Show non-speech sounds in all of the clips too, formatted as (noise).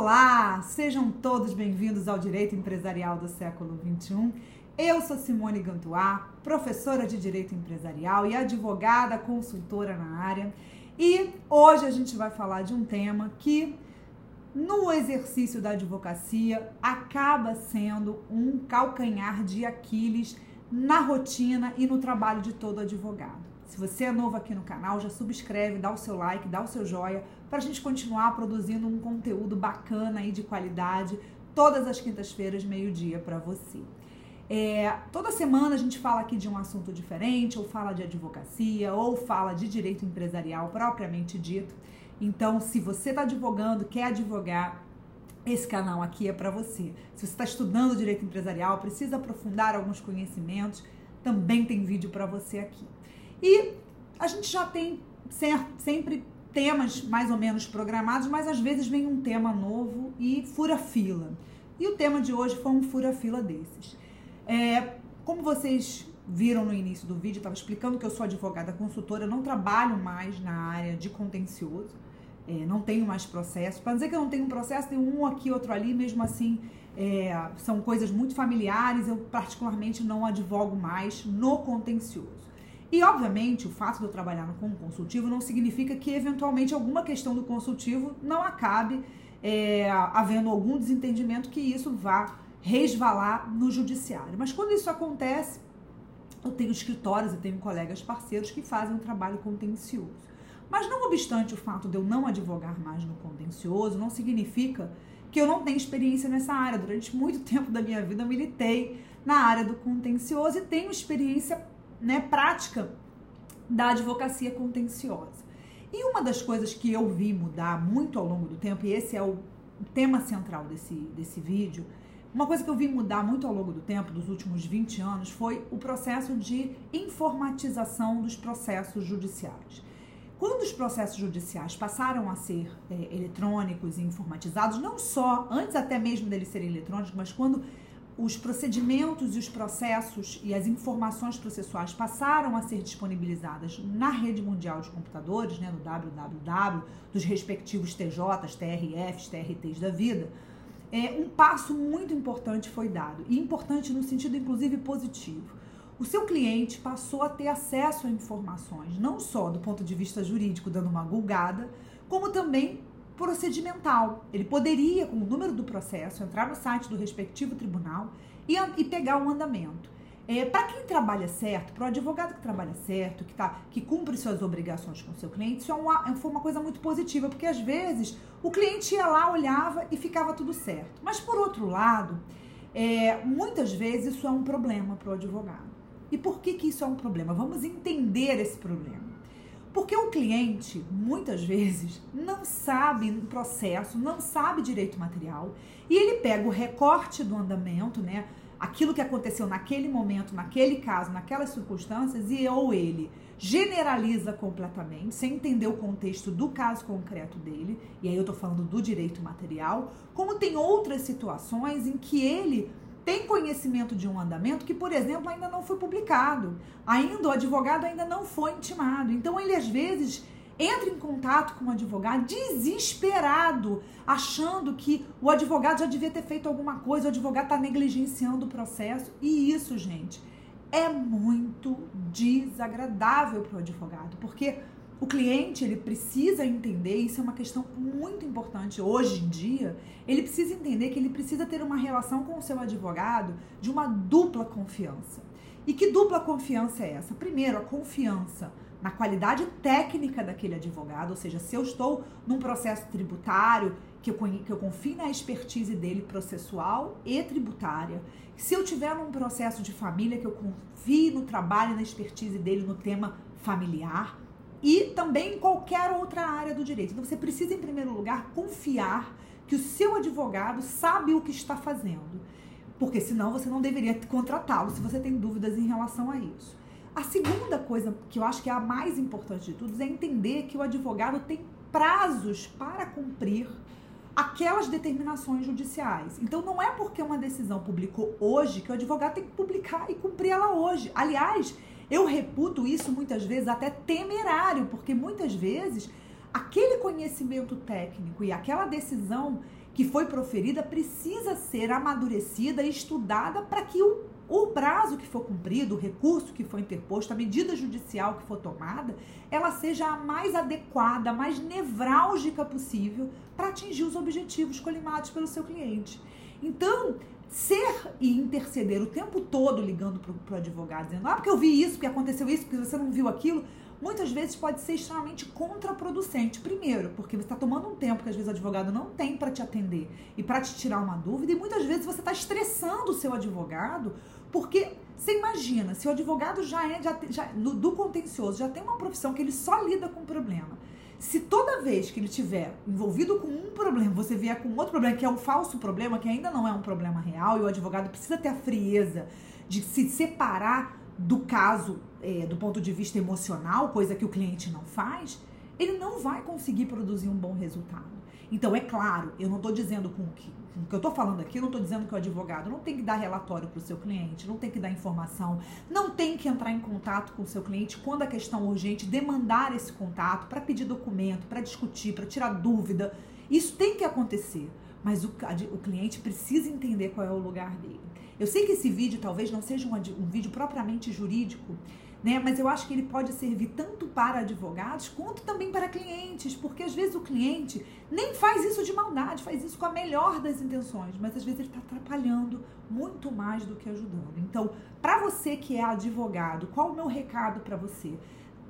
Olá, sejam todos bem-vindos ao Direito Empresarial do século XXI. Eu sou Simone Gantuá, professora de Direito Empresarial e advogada consultora na área. E hoje a gente vai falar de um tema que, no exercício da advocacia, acaba sendo um calcanhar de Aquiles na rotina e no trabalho de todo advogado. Se você é novo aqui no canal, já subscreve, dá o seu like, dá o seu joia, para a gente continuar produzindo um conteúdo bacana e de qualidade todas as quintas-feiras, meio-dia, para você. É, toda semana a gente fala aqui de um assunto diferente, ou fala de advocacia, ou fala de direito empresarial propriamente dito. Então, se você está advogando, quer advogar, esse canal aqui é para você. Se você está estudando direito empresarial, precisa aprofundar alguns conhecimentos, também tem vídeo para você aqui. E a gente já tem sempre temas mais ou menos programados, mas às vezes vem um tema novo e fura fila. E o tema de hoje foi um fura fila desses. É, como vocês viram no início do vídeo, estava explicando que eu sou advogada consultora, eu não trabalho mais na área de contencioso, é, não tenho mais processo. Para dizer que eu não tenho um processo, tem um aqui, outro ali, mesmo assim, é, são coisas muito familiares, eu particularmente não advogo mais no contencioso. E, obviamente, o fato de eu trabalhar com um consultivo não significa que, eventualmente, alguma questão do consultivo não acabe é, havendo algum desentendimento que isso vá resvalar no judiciário. Mas quando isso acontece, eu tenho escritórios e tenho colegas parceiros que fazem um trabalho contencioso. Mas não obstante o fato de eu não advogar mais no contencioso, não significa que eu não tenho experiência nessa área. Durante muito (laughs) tempo da minha vida eu militei na área do contencioso e tenho experiência né, prática da advocacia contenciosa. E uma das coisas que eu vi mudar muito ao longo do tempo, e esse é o tema central desse, desse vídeo, uma coisa que eu vi mudar muito ao longo do tempo, dos últimos 20 anos, foi o processo de informatização dos processos judiciais. Quando os processos judiciais passaram a ser é, eletrônicos e informatizados, não só antes até mesmo deles serem eletrônicos, mas quando os procedimentos e os processos e as informações processuais passaram a ser disponibilizadas na rede mundial de computadores, né, no www, dos respectivos TJs, TRFs, TRTs da vida, é, um passo muito importante foi dado, e importante no sentido inclusive positivo. O seu cliente passou a ter acesso a informações, não só do ponto de vista jurídico, dando uma gulgada, como também procedimental. Ele poderia, com o número do processo, entrar no site do respectivo tribunal e, e pegar um andamento. É, para quem trabalha certo, para o advogado que trabalha certo, que, tá, que cumpre suas obrigações com o seu cliente, isso é uma, foi uma coisa muito positiva, porque às vezes o cliente ia lá, olhava e ficava tudo certo. Mas por outro lado, é, muitas vezes isso é um problema para o advogado. E por que, que isso é um problema? Vamos entender esse problema. Porque o cliente, muitas vezes, não sabe o processo, não sabe direito material, e ele pega o recorte do andamento, né? Aquilo que aconteceu naquele momento, naquele caso, naquelas circunstâncias, e ou ele generaliza completamente, sem entender o contexto do caso concreto dele, e aí eu tô falando do direito material, como tem outras situações em que ele tem conhecimento de um andamento que, por exemplo, ainda não foi publicado. Ainda o advogado ainda não foi intimado. Então ele às vezes entra em contato com o advogado desesperado, achando que o advogado já devia ter feito alguma coisa, o advogado está negligenciando o processo. E isso, gente, é muito desagradável para o advogado, porque o cliente, ele precisa entender, isso é uma questão muito importante hoje em dia, ele precisa entender que ele precisa ter uma relação com o seu advogado de uma dupla confiança. E que dupla confiança é essa? Primeiro, a confiança na qualidade técnica daquele advogado, ou seja, se eu estou num processo tributário, que eu, que eu confio na expertise dele processual e tributária, se eu tiver num processo de família, que eu confie no trabalho e na expertise dele no tema familiar, e também em qualquer outra área do direito. Então você precisa, em primeiro lugar, confiar que o seu advogado sabe o que está fazendo, porque senão você não deveria contratá-lo se você tem dúvidas em relação a isso. A segunda coisa que eu acho que é a mais importante de tudo é entender que o advogado tem prazos para cumprir aquelas determinações judiciais. Então não é porque uma decisão publicou hoje que o advogado tem que publicar e cumprir ela hoje. Aliás, eu reputo isso muitas vezes até temerário, porque muitas vezes aquele conhecimento técnico e aquela decisão que foi proferida precisa ser amadurecida e estudada para que o, o prazo que for cumprido, o recurso que for interposto, a medida judicial que for tomada, ela seja a mais adequada, a mais nevrálgica possível para atingir os objetivos colimados pelo seu cliente. Então, ser e interceder o tempo todo ligando para o advogado, dizendo, ah, porque eu vi isso, porque aconteceu isso, porque você não viu aquilo, muitas vezes pode ser extremamente contraproducente. Primeiro, porque você está tomando um tempo que às vezes o advogado não tem para te atender e para te tirar uma dúvida, e muitas vezes você está estressando o seu advogado, porque você imagina, se o advogado já é já, já, no, do contencioso, já tem uma profissão que ele só lida com problema. Se toda vez que ele tiver envolvido com um problema, você vier com outro problema, que é um falso problema, que ainda não é um problema real, e o advogado precisa ter a frieza de se separar do caso é, do ponto de vista emocional, coisa que o cliente não faz, ele não vai conseguir produzir um bom resultado. Então, é claro, eu não estou dizendo com que, com o que eu estou falando aqui, eu não estou dizendo que o advogado não tem que dar relatório para o seu cliente, não tem que dar informação, não tem que entrar em contato com o seu cliente quando a questão urgente, demandar esse contato para pedir documento, para discutir, para tirar dúvida. Isso tem que acontecer, mas o, o cliente precisa entender qual é o lugar dele. Eu sei que esse vídeo talvez não seja um, um vídeo propriamente jurídico, né? Mas eu acho que ele pode servir tanto para advogados quanto também para clientes, porque às vezes o cliente nem faz isso de maldade, faz isso com a melhor das intenções, mas às vezes ele está atrapalhando muito mais do que ajudando. Então, para você que é advogado, qual o meu recado para você?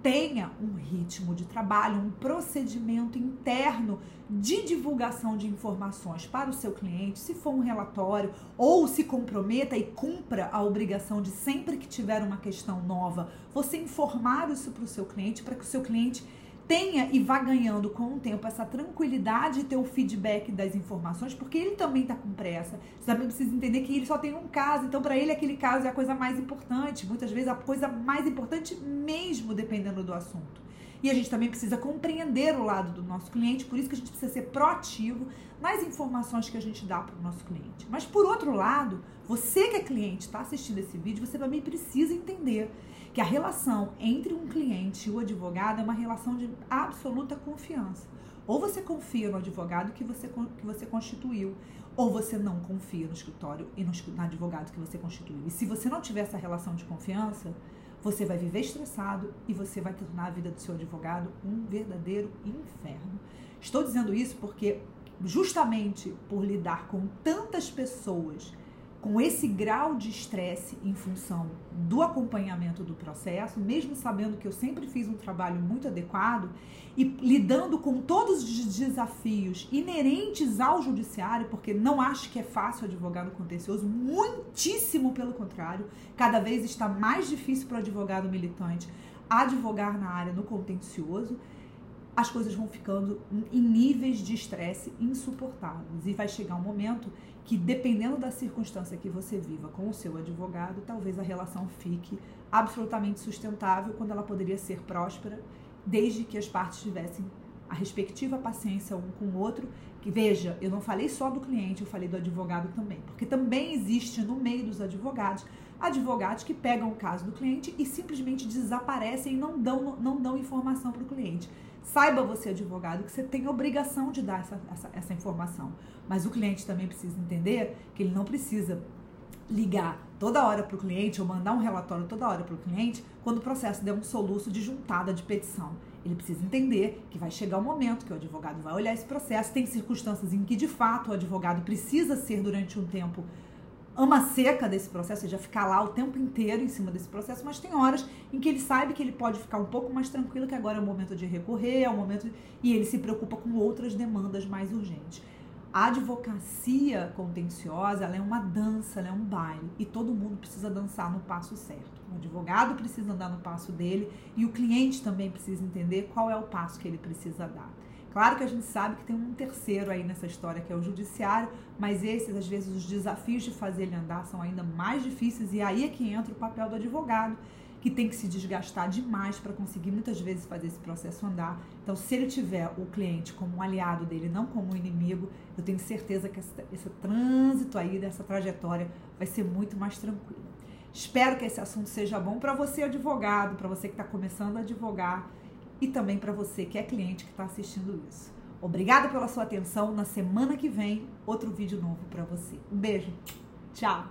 Tenha um ritmo de trabalho, um procedimento interno de divulgação de informações para o seu cliente, se for um relatório, ou se comprometa e cumpra a obrigação de sempre que tiver uma questão nova, você informar isso para o seu cliente, para que o seu cliente tenha e vá ganhando com o tempo essa tranquilidade e ter o feedback das informações, porque ele também está com pressa. Você também precisa entender que ele só tem um caso, então para ele aquele caso é a coisa mais importante, muitas vezes a coisa mais importante mesmo dependendo do assunto. E a gente também precisa compreender o lado do nosso cliente, por isso que a gente precisa ser proativo nas informações que a gente dá para o nosso cliente. Mas por outro lado, você que é cliente, está assistindo esse vídeo, você também precisa entender que a relação entre um cliente e o advogado é uma relação de absoluta confiança. Ou você confia no advogado que você, que você constituiu, ou você não confia no escritório e no, no advogado que você constituiu. E se você não tiver essa relação de confiança, você vai viver estressado e você vai tornar a vida do seu advogado um verdadeiro inferno. Estou dizendo isso porque, justamente por lidar com tantas pessoas com esse grau de estresse em função do acompanhamento do processo, mesmo sabendo que eu sempre fiz um trabalho muito adequado e lidando com todos os desafios inerentes ao judiciário, porque não acho que é fácil advogado contencioso, muitíssimo pelo contrário, cada vez está mais difícil para o advogado militante advogar na área no contencioso as coisas vão ficando em níveis de estresse insuportáveis. E vai chegar um momento que, dependendo da circunstância que você viva com o seu advogado, talvez a relação fique absolutamente sustentável quando ela poderia ser próspera, desde que as partes tivessem a respectiva paciência um com o outro. Que veja, eu não falei só do cliente, eu falei do advogado também, porque também existe no meio dos advogados advogados que pegam o caso do cliente e simplesmente desaparecem e não dão, não dão informação para o cliente. Saiba você, advogado, que você tem obrigação de dar essa, essa, essa informação. Mas o cliente também precisa entender que ele não precisa ligar toda hora para o cliente ou mandar um relatório toda hora para o cliente quando o processo der um soluço de juntada de petição. Ele precisa entender que vai chegar o um momento que o advogado vai olhar esse processo. Tem circunstâncias em que, de fato, o advogado precisa ser, durante um tempo, ama seca desse processo, ou seja, ficar lá o tempo inteiro em cima desse processo, mas tem horas em que ele sabe que ele pode ficar um pouco mais tranquilo, que agora é o momento de recorrer, é o momento e ele se preocupa com outras demandas mais urgentes. A advocacia contenciosa é uma dança, é um baile e todo mundo precisa dançar no passo certo. O advogado precisa andar no passo dele e o cliente também precisa entender qual é o passo que ele precisa dar. Claro que a gente sabe que tem um terceiro aí nessa história, que é o judiciário, mas esses, às vezes, os desafios de fazer ele andar são ainda mais difíceis, e aí é que entra o papel do advogado, que tem que se desgastar demais para conseguir muitas vezes fazer esse processo andar. Então, se ele tiver o cliente como um aliado dele, não como um inimigo, eu tenho certeza que esse, esse trânsito aí, dessa trajetória, vai ser muito mais tranquilo. Espero que esse assunto seja bom para você, advogado, para você que está começando a advogar e também para você que é cliente que está assistindo isso. Obrigada pela sua atenção. Na semana que vem, outro vídeo novo para você. Um beijo. Tchau.